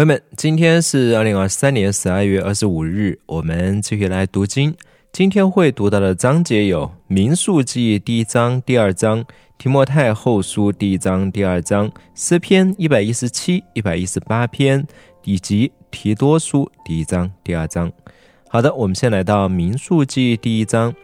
朋友们，今天是二零二三年十二月二十五日，我们继续来读经。今天会读到的章节有《民数记》第一章、第二章，《提摩太后书》第一章、第二章，《诗篇》一百一十七、一百一十八篇，以及《提多书》第一章、第二章。好的，我们先来到《民数记》第一章。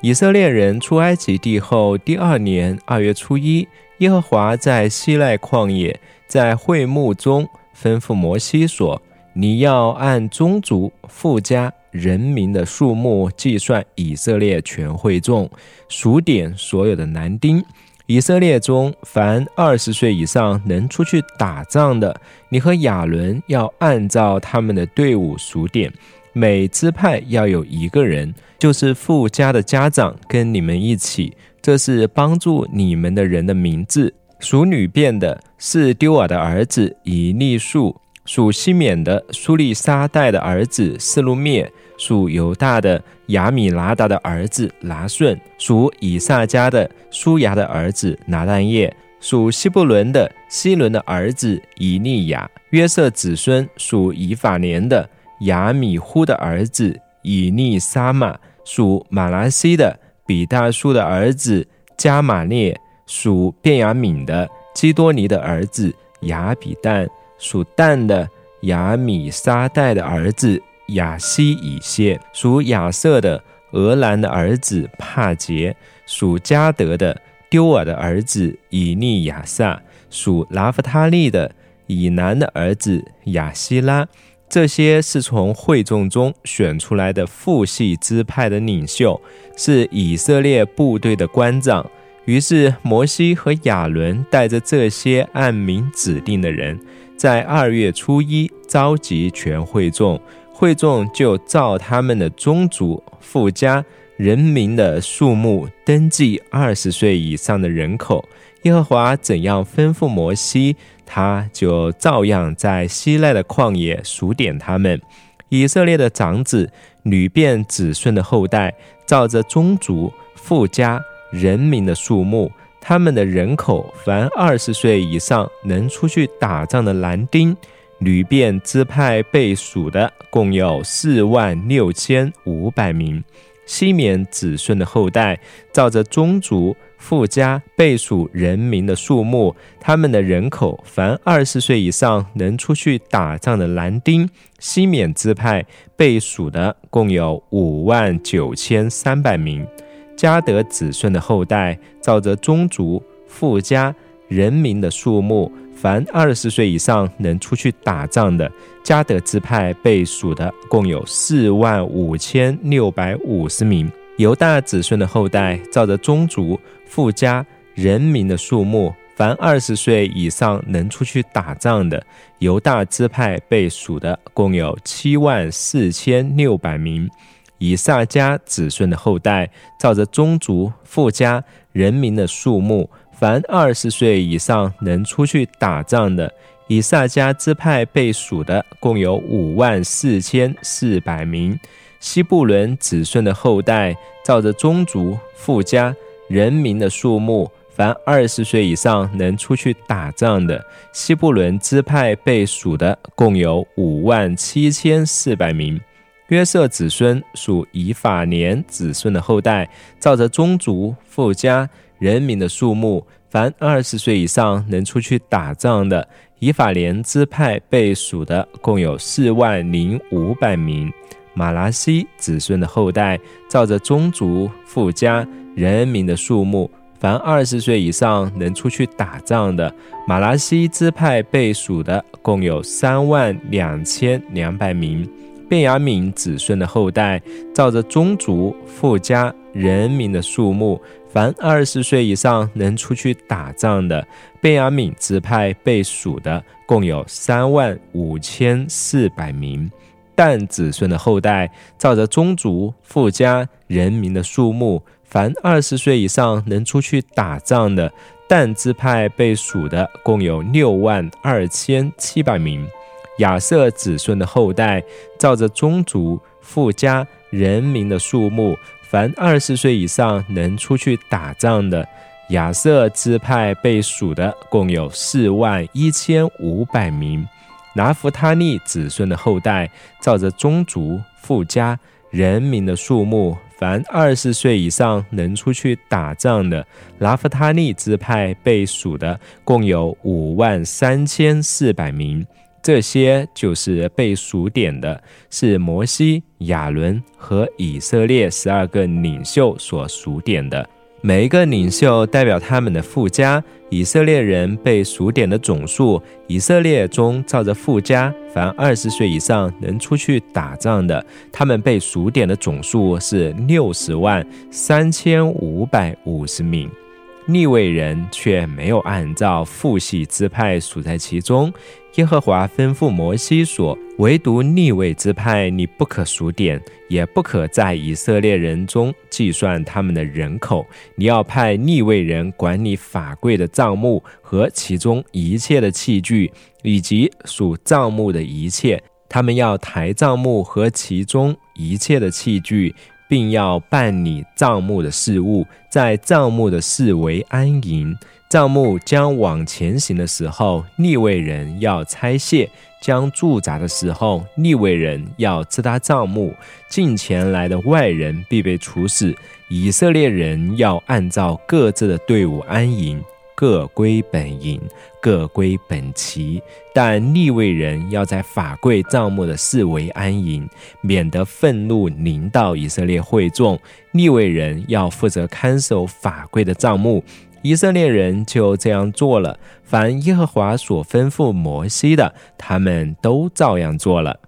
以色列人出埃及地后第二年二月初一，耶和华在西奈旷野，在会幕中吩咐摩西说：“你要按宗族、富家。”人民的数目计算以色列全会众，数点所有的男丁。以色列中凡二十岁以上能出去打仗的，你和亚伦要按照他们的队伍数点。每支派要有一个人，就是富家的家长跟你们一起。这是帮助你们的人的名字。属女变的是丢尔的儿子以利树。属西缅的苏利沙代的儿子斯路灭，属犹大的亚米拿达的儿子拿顺，属以撒家的苏雅的儿子拿旦叶，属希布伦的希伦的儿子以利亚，约瑟子孙属以法莲的亚米呼的儿子以利沙玛，属马拉西的比大叔的儿子加玛列，属便雅敏的基多尼的儿子雅比旦。属旦的亚米沙代的儿子雅西以谢，属亚瑟的俄兰的儿子帕杰，属加德的丢尔的儿子以利亚撒，属拉夫他利的以南的儿子雅西拉。这些是从会众中选出来的父系支派的领袖，是以色列部队的官长。于是摩西和亚伦带着这些按名指定的人。在二月初一召集全会众，会众就照他们的宗族、富家、人民的数目登记二十岁以上的人口。耶和华怎样吩咐摩西，他就照样在西奈的旷野数点他们。以色列的长子、女变子孙的后代，照着宗族、富家、人民的数目。他们的人口，凡二十岁以上能出去打仗的男丁、女变支派被数的，共有四万六千五百名。西缅子孙的后代，照着宗族、富家被数人民的数目，他们的人口，凡二十岁以上能出去打仗的男丁、西缅支派被数的，共有五万九千三百名。加德子孙的后代，照着宗族、富家、人民的数目，凡二十岁以上能出去打仗的，加德支派被数的共有四万五千六百五十名。犹大子孙的后代，照着宗族、富家、人民的数目，凡二十岁以上能出去打仗的，犹大支派被数的共有七万四千六百名。以撒家子孙的后代，照着宗族、富家、人民的数目，凡二十岁以上能出去打仗的，以撒家支派被数的共有五万四千四百名。西布伦子孙的后代，照着宗族、富家、人民的数目，凡二十岁以上能出去打仗的，西布伦支派被数的共有五万七千四百名。约瑟子孙属以法莲子孙的后代，照着宗族、富家、人民的数目，凡二十岁以上能出去打仗的，以法莲支派被数的共有四万零五百名。马拉西子孙的后代，照着宗族、富家、人民的数目，凡二十岁以上能出去打仗的，马拉西支派被数的共有三万两千两百名。便雅敏子孙的后代，照着宗族、富家、人民的数目，凡二十岁以上能出去打仗的，便雅敏支派被数的共有三万五千四百名。但子孙的后代，照着宗族、富家、人民的数目，凡二十岁以上能出去打仗的，但支派被数的共有六万二千七百名。亚瑟子孙的后代，照着宗族、富家、人民的数目，凡二十岁以上能出去打仗的，亚瑟支派被数的共有四万一千五百名。拿弗他利子孙的后代，照着宗族、富家、人民的数目，凡二十岁以上能出去打仗的，拿弗他利支派被数的共有五万三千四百名。这些就是被数点的，是摩西、亚伦和以色列十二个领袖所数点的。每一个领袖代表他们的附加。以色列人被数点的总数，以色列中照着附加，凡二十岁以上能出去打仗的，他们被数点的总数是六十万三千五百五十名。利未人却没有按照父系支派数在其中。耶和华吩咐摩西说：“唯独逆位之派，你不可数点，也不可在以色列人中计算他们的人口。你要派逆位人管理法柜的账目和其中一切的器具，以及数账目的一切。他们要抬账目和其中一切的器具。”并要办理账目的事务，在账目的四围安营。账目将往前行的时候，立位人要拆卸；将驻扎的时候，立位人要支搭账目。近前来的外人必被处死。以色列人要按照各自的队伍安营。各归本营，各归本旗，但立位人要在法柜帐幕的四围安营，免得愤怒临到以色列会众。立位人要负责看守法柜的帐幕，以色列人就这样做了。凡耶和华所吩咐摩西的，他们都照样做了。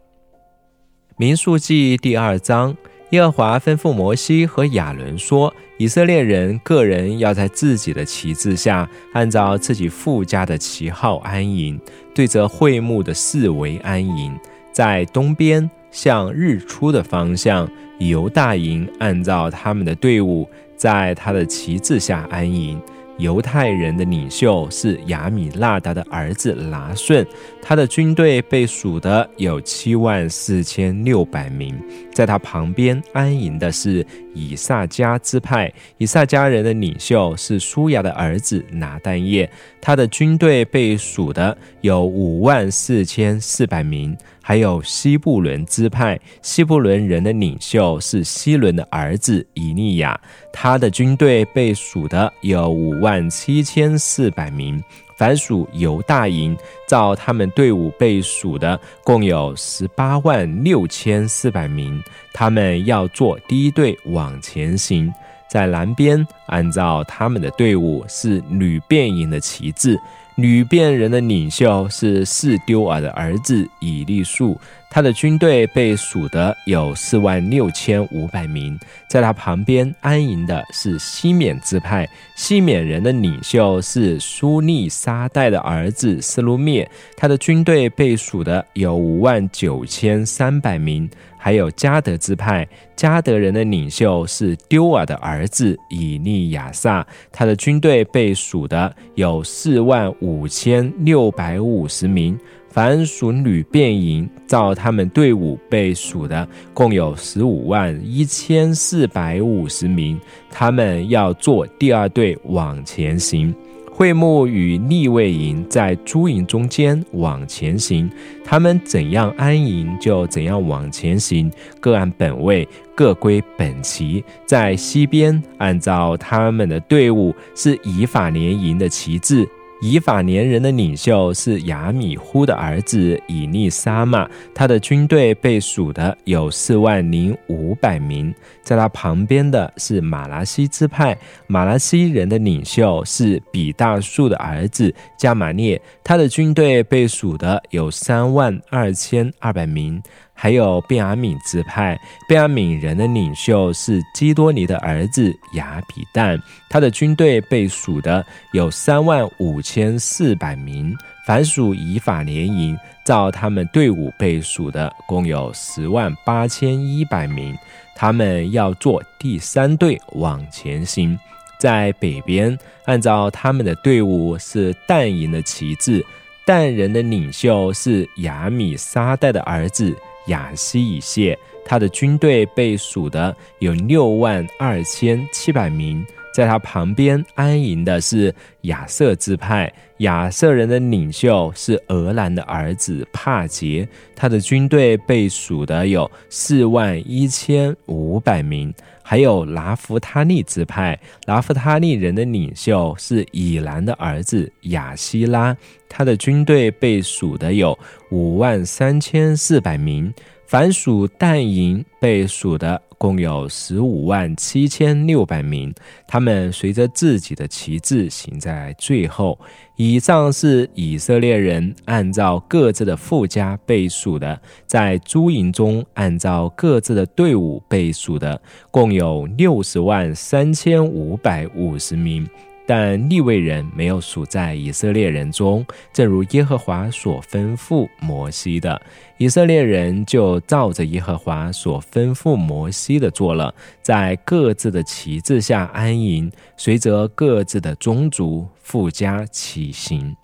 民数记第二章。耶和华吩咐摩西和亚伦说：“以色列人个人要在自己的旗帜下，按照自己父家的旗号安营，对着会幕的四围安营。在东边向日出的方向，犹大营按照他们的队伍，在他的旗帜下安营。”犹太人的领袖是亚米纳达的儿子拿顺，他的军队被数的有七万四千六百名。在他旁边安营的是以萨迦支派，以萨迦人的领袖是舒雅的儿子拿但业，他的军队被数的有五万四千四百名。还有西布伦支派，西布伦人的领袖是西伦的儿子以利亚，他的军队被数的有五万七千四百名。凡属犹大营，照他们队伍被数的共有十八万六千四百名。他们要做第一队往前行，在南边按照他们的队伍是女便营的旗帜。女变人的领袖是四丢儿的儿子以利树，他的军队被数的有四万六千五百名。在他旁边安营的是西缅支派，西缅人的领袖是苏利沙代的儿子斯鲁灭，他的军队被数的有五万九千三百名。还有加德支派，加德人的领袖是丢尔的儿子以利亚撒，他的军队被数的有四万五千六百五十名。凡属旅便营，照他们队伍被数的共有十五万一千四百五十名。他们要做第二队往前行。会幕与立位营在诸营中间往前行，他们怎样安营就怎样往前行，各按本位，各归本旗。在西边，按照他们的队伍是以法联营的旗帜。以法连人的领袖是亚米呼的儿子以利沙玛，他的军队被数的有四万零五百名。在他旁边的是马拉西支派，马拉西人的领袖是比大树的儿子加玛列，他的军队被数的有三万二千二百名。还有便雅敏支派，便雅敏人的领袖是基多尼的儿子亚比旦，他的军队被数的有三万五千四百名。凡属以法联营，照他们队伍被数的共有十万八千一百名。他们要做第三队往前行，在北边，按照他们的队伍是但营的旗帜，但人的领袖是亚米沙代的儿子。亚西以谢，他的军队被数的有六万二千七百名。在他旁边安营的是亚瑟支派，亚瑟人的领袖是俄兰的儿子帕杰，他的军队被数的有四万一千五百名。还有拿弗他利支派，拿弗他利人的领袖是以兰的儿子亚希拉，他的军队被数的有五万三千四百名。凡属但营被数的共有十五万七千六百名，他们随着自己的旗帜行在最后。以上是以色列人按照各自的附加被数的，在诸营中按照各自的队伍被数的，共有六十万三千五百五十名。但利未人没有数在以色列人中，正如耶和华所吩咐摩西的，以色列人就照着耶和华所吩咐摩西的做了，在各自的旗帜下安营，随着各自的宗族附加起行。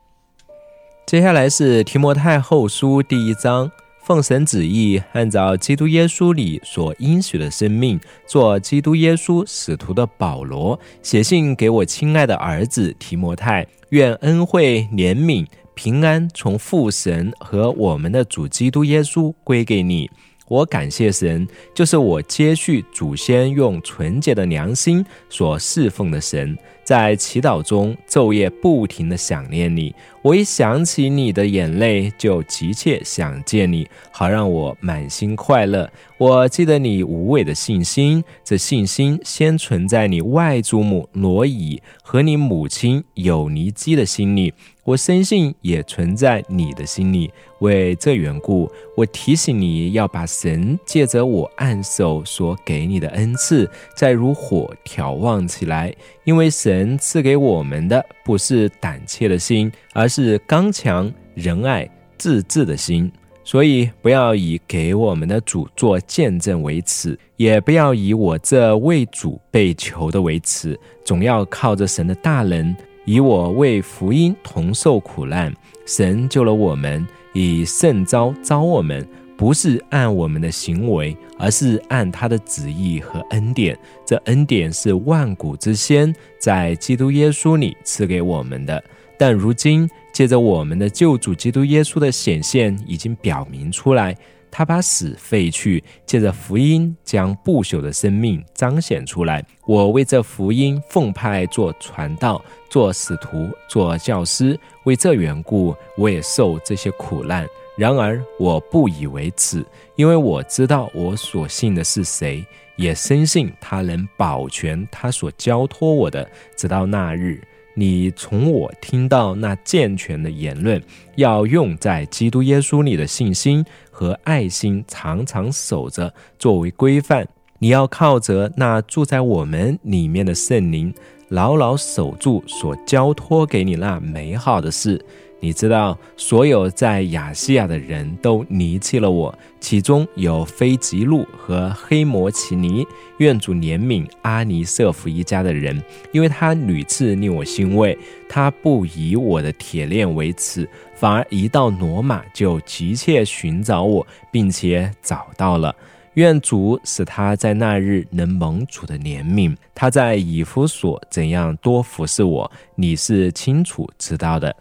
接下来是提摩太后书第一章。奉神旨意，按照基督耶稣里所应许的生命，做基督耶稣使徒的保罗，写信给我亲爱的儿子提摩太，愿恩惠、怜悯、平安从父神和我们的主基督耶稣归给你。我感谢神，就是我接续祖先用纯洁的良心所侍奉的神。在祈祷中昼夜不停地想念你，我一想起你的眼泪，就急切想见你，好让我满心快乐。我记得你无畏的信心，这信心先存在你外祖母罗伊和你母亲有尼基的心里。我深信也存在你的心里。为这缘故，我提醒你要把神借着我按手所给你的恩赐，再如火眺望起来。因为神赐给我们的不是胆怯的心，而是刚强、仁爱、自制的心。所以，不要以给我们的主做见证为耻，也不要以我这为主被求的为耻，总要靠着神的大能。以我为福音同受苦难，神救了我们，以圣招招我们，不是按我们的行为，而是按他的旨意和恩典。这恩典是万古之先在基督耶稣里赐给我们的。但如今借着我们的救主基督耶稣的显现，已经表明出来。他把死废去，借着福音将不朽的生命彰显出来。我为这福音奉派做传道、做使徒、做教师，为这缘故，我也受这些苦难。然而我不以为耻，因为我知道我所信的是谁，也深信他能保全他所交托我的，直到那日。你从我听到那健全的言论，要用在基督耶稣里的信心和爱心，常常守着作为规范。你要靠着那住在我们里面的圣灵，牢牢守住所交托给你那美好的事。你知道，所有在亚细亚的人都离弃了我，其中有非吉路和黑摩奇尼。愿主怜悯阿尼瑟夫一家的人，因为他屡次令我欣慰。他不以我的铁链为耻，反而一到罗马就急切寻找我，并且找到了。愿主使他在那日能蒙主的怜悯。他在以弗所怎样多服侍我，你是清楚知道的。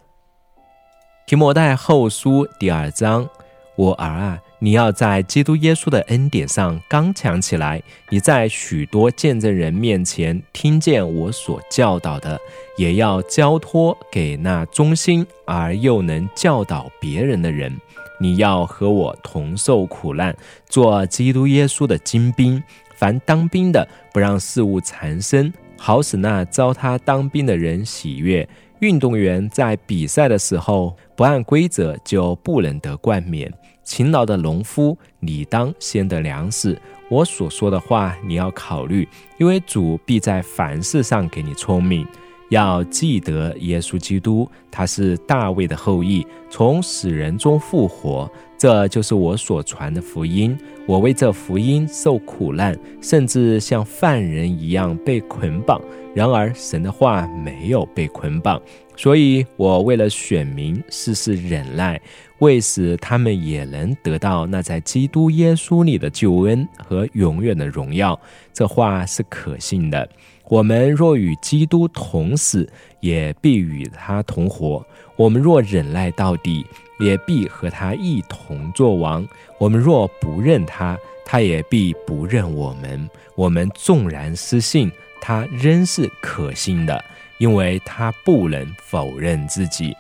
提摩太后书第二章，我儿啊，你要在基督耶稣的恩典上刚强起来。你在许多见证人面前听见我所教导的，也要交托给那忠心而又能教导别人的人。你要和我同受苦难，做基督耶稣的精兵。凡当兵的，不让事物缠身，好使那招他当兵的人喜悦。运动员在比赛的时候不按规则就不能得冠冕。勤劳的农夫理当先得粮食。我所说的话你要考虑，因为主必在凡事上给你聪明。要记得耶稣基督，他是大卫的后裔，从死人中复活。这就是我所传的福音。我为这福音受苦难，甚至像犯人一样被捆绑。然而神的话没有被捆绑，所以我为了选民，事事忍耐，为使他们也能得到那在基督耶稣里的救恩和永远的荣耀。这话是可信的。我们若与基督同死，也必与他同活；我们若忍耐到底，也必和他一同作王。我们若不认他，他也必不认我们。我们纵然失信，他仍是可信的，因为他不能否认自己。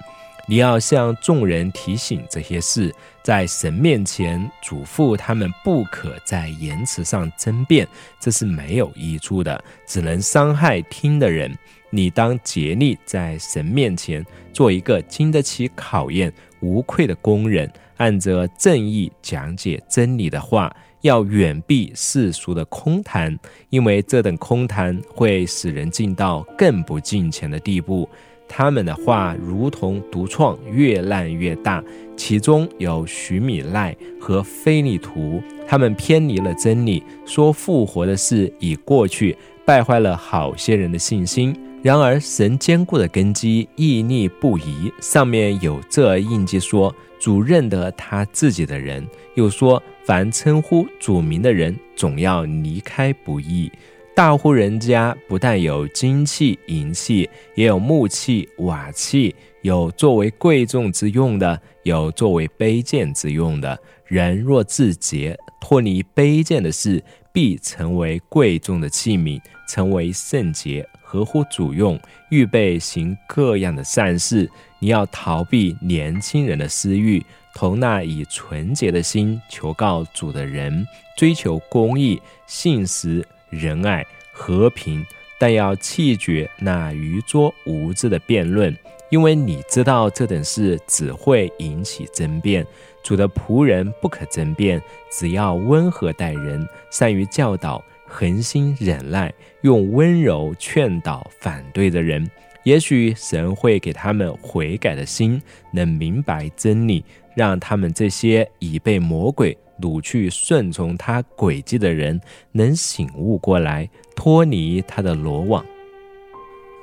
你要向众人提醒这些事，在神面前嘱咐他们，不可在言辞上争辩，这是没有益处的，只能伤害听的人。你当竭力在神面前做一个经得起考验、无愧的工人，按着正义讲解真理的话，要远避世俗的空谈，因为这等空谈会使人进到更不敬虔的地步。他们的话如同独创，越烂越大。其中有徐米赖和菲利图，他们偏离了真理，说复活的事已过去，败坏了好些人的信心。然而神坚固的根基屹立不移，上面有这印记说：主认得他自己的人。又说：凡称呼主名的人，总要离开不义。大户人家不但有金器、银器，也有木器、瓦器，有作为贵重之用的，有作为卑贱之用的。人若自洁，脱离卑贱的事，必成为贵重的器皿，成为圣洁，合乎主用，预备行各样的善事。你要逃避年轻人的私欲，同那以纯洁的心求告主的人，追求公义、信实。仁爱和平，但要弃绝那愚拙无知的辩论，因为你知道这等事只会引起争辩。主的仆人不可争辩，只要温和待人，善于教导，恒心忍耐，用温柔劝导反对的人。也许神会给他们悔改的心，能明白真理，让他们这些已被魔鬼。掳去顺从他诡计的人，能醒悟过来，脱离他的罗网。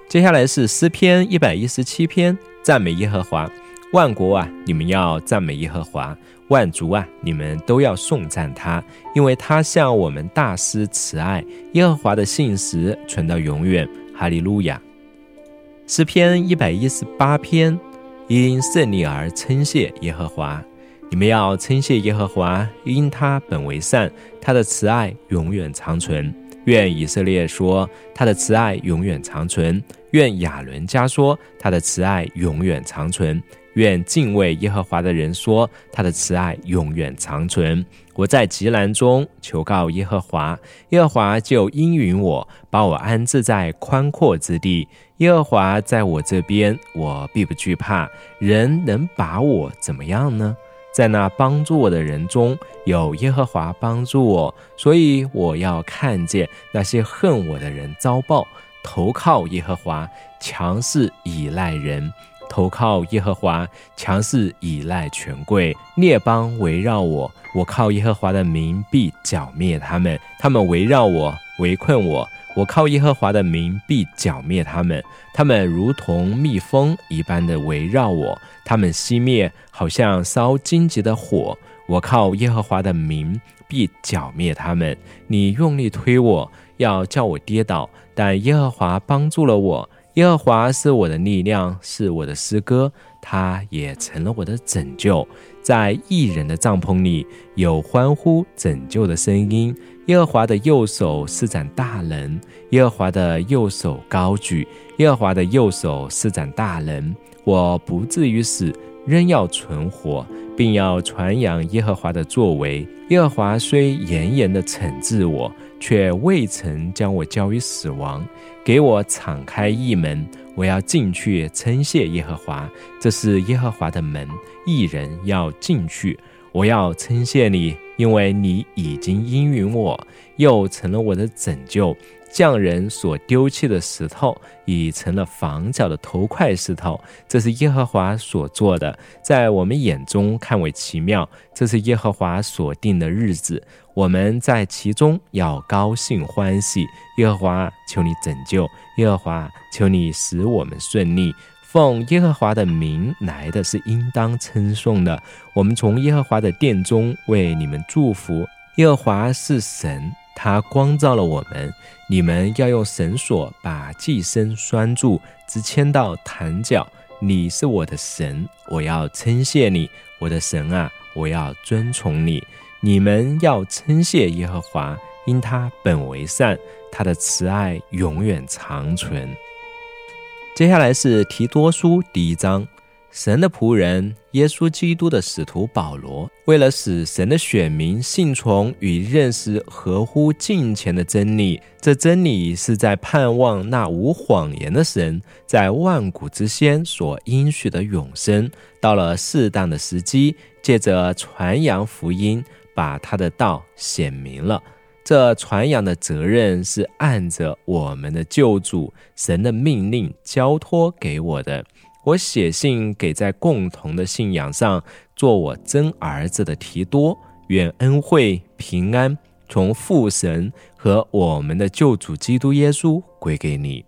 接下来是诗篇一百一十七篇，赞美耶和华。万国啊，你们要赞美耶和华；万族啊，你们都要颂赞他，因为他向我们大施慈爱。耶和华的信实存到永远。哈利路亚。诗篇一百一十八篇，因胜利而称谢耶和华。你们要称谢耶和华，因他本为善，他的慈爱永远长存。愿以色列说他的慈爱永远长存；愿亚伦家说他的慈爱永远长存；愿敬畏耶和华的人说他的慈爱永远长存。我在极难中求告耶和华，耶和华就应允我，把我安置在宽阔之地。耶和华在我这边，我必不惧怕。人能把我怎么样呢？在那帮助我的人中有耶和华帮助我，所以我要看见那些恨我的人遭报。投靠耶和华，强势依赖人；投靠耶和华，强势依赖权贵。列邦围绕我，我靠耶和华的名必剿灭他们。他们围绕我，围困我。我靠耶和华的名必剿灭他们，他们如同蜜蜂一般的围绕我，他们熄灭，好像烧荆棘的火。我靠耶和华的名必剿灭他们。你用力推我，要叫我跌倒，但耶和华帮助了我。耶和华是我的力量，是我的诗歌，他也成了我的拯救。在异人的帐篷里有欢呼拯救的声音。耶和华的右手施展大能，耶和华的右手高举，耶和华的右手施展大能。我不至于死，仍要存活，并要传扬耶和华的作为。耶和华虽严严的惩治我，却未曾将我交于死亡，给我敞开一门，我要进去称谢耶和华。这是耶和华的门，一人要进去。我要称谢你，因为你已经应允我，又成了我的拯救。匠人所丢弃的石头，已成了房角的头块石头。这是耶和华所做的，在我们眼中看为奇妙。这是耶和华所定的日子，我们在其中要高兴欢喜。耶和华，求你拯救；耶和华，求你使我们顺利。奉耶和华的名来的是应当称颂的。我们从耶和华的殿中为你们祝福。耶和华是神，他光照了我们。你们要用绳索把寄生拴住，直牵到坛角。你是我的神，我要称谢你，我的神啊，我要尊崇你。你们要称谢耶和华，因他本为善，他的慈爱永远长存。接下来是提多书第一章。神的仆人耶稣基督的使徒保罗，为了使神的选民信从与认识合乎敬虔的真理，这真理是在盼望那无谎言的神在万古之先所应许的永生，到了适当的时机，借着传扬福音，把他的道显明了。这传扬的责任是按着我们的救主神的命令交托给我的。我写信给在共同的信仰上做我真儿子的提多，愿恩惠平安从父神和我们的救主基督耶稣归给你。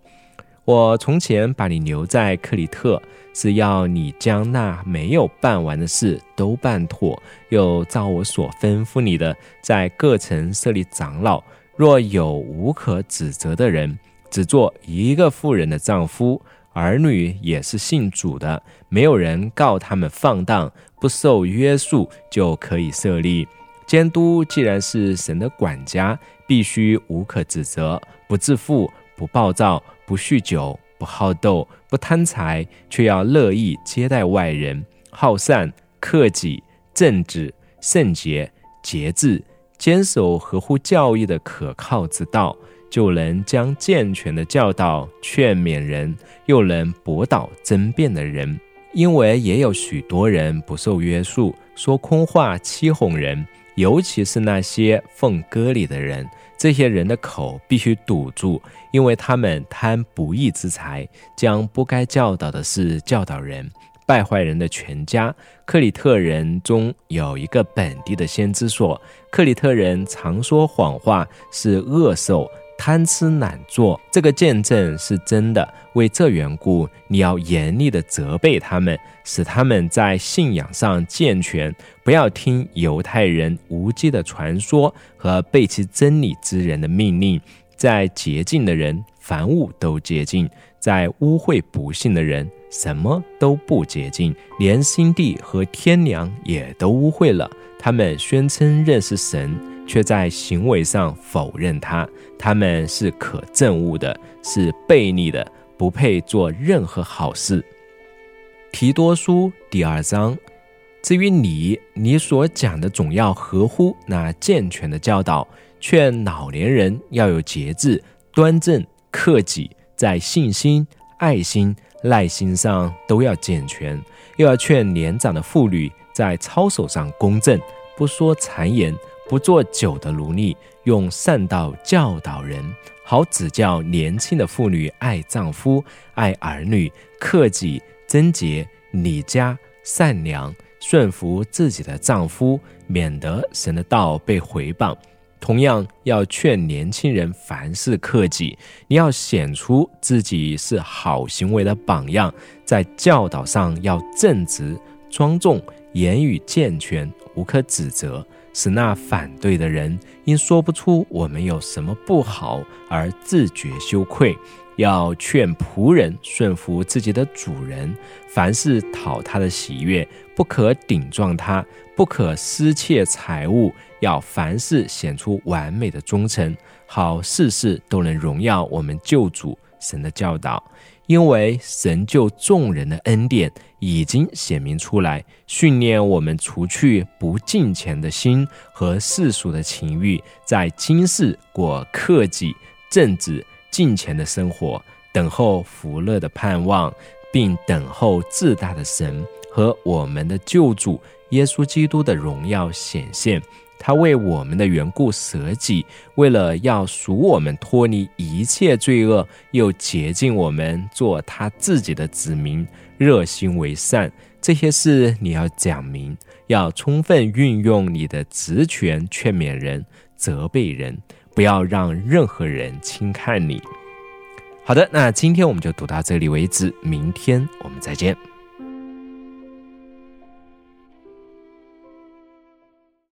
我从前把你留在克里特，是要你将那没有办完的事都办妥，又照我所吩咐你的，在各城设立长老。若有无可指责的人，只做一个妇人的丈夫。儿女也是信主的，没有人告他们放荡，不受约束就可以设立监督。既然是神的管家，必须无可指责，不自负，不暴躁，不酗酒，不好斗，不贪财，却要乐意接待外人，好善，克己，正直，圣洁，节制，坚守合乎教义的可靠之道。就能将健全的教导劝勉人，又能驳倒争辩的人。因为也有许多人不受约束，说空话欺哄人，尤其是那些奉割礼的人。这些人的口必须堵住，因为他们贪不义之财，将不该教导的事教导人，败坏人的全家。克里特人中有一个本地的先知说：“克里特人常说谎话，是恶兽。”贪吃懒做，这个见证是真的。为这缘故，你要严厉的责备他们，使他们在信仰上健全，不要听犹太人无稽的传说和背弃真理之人的命令。在洁净的人，凡物都洁净；在污秽不幸的人，什么都不洁净，连心地和天良也都污秽了。他们宣称认识神。却在行为上否认他，他们是可憎恶的，是悖逆的，不配做任何好事。提多书第二章，至于你，你所讲的总要合乎那健全的教导，劝老年人要有节制、端正、克己，在信心、爱心、耐心上都要健全，又要劝年长的妇女在操守上公正，不说谗言。不做酒的奴隶，用善道教导人，好指教年轻的妇女爱丈夫、爱儿女、克己、贞洁、礼家、善良，顺服自己的丈夫，免得神的道被毁谤。同样要劝年轻人凡事克己，你要显出自己是好行为的榜样，在教导上要正直、庄重，言语健全，无可指责。使那反对的人因说不出我们有什么不好而自觉羞愧，要劝仆人顺服自己的主人，凡事讨他的喜悦，不可顶撞他，不可失窃财物，要凡事显出完美的忠诚，好事事都能荣耀我们救主神的教导。因为神救众人的恩典已经显明出来，训练我们除去不敬虔的心和世俗的情欲，在今世过克己、正直、敬虔的生活，等候福乐的盼望，并等候自大的神和我们的救主耶稣基督的荣耀显现。他为我们的缘故舍己，为了要赎我们脱离一切罪恶，又洁净我们做他自己的子民，热心为善。这些事你要讲明，要充分运用你的职权劝勉人、责备人，不要让任何人轻看你。好的，那今天我们就读到这里为止，明天我们再见。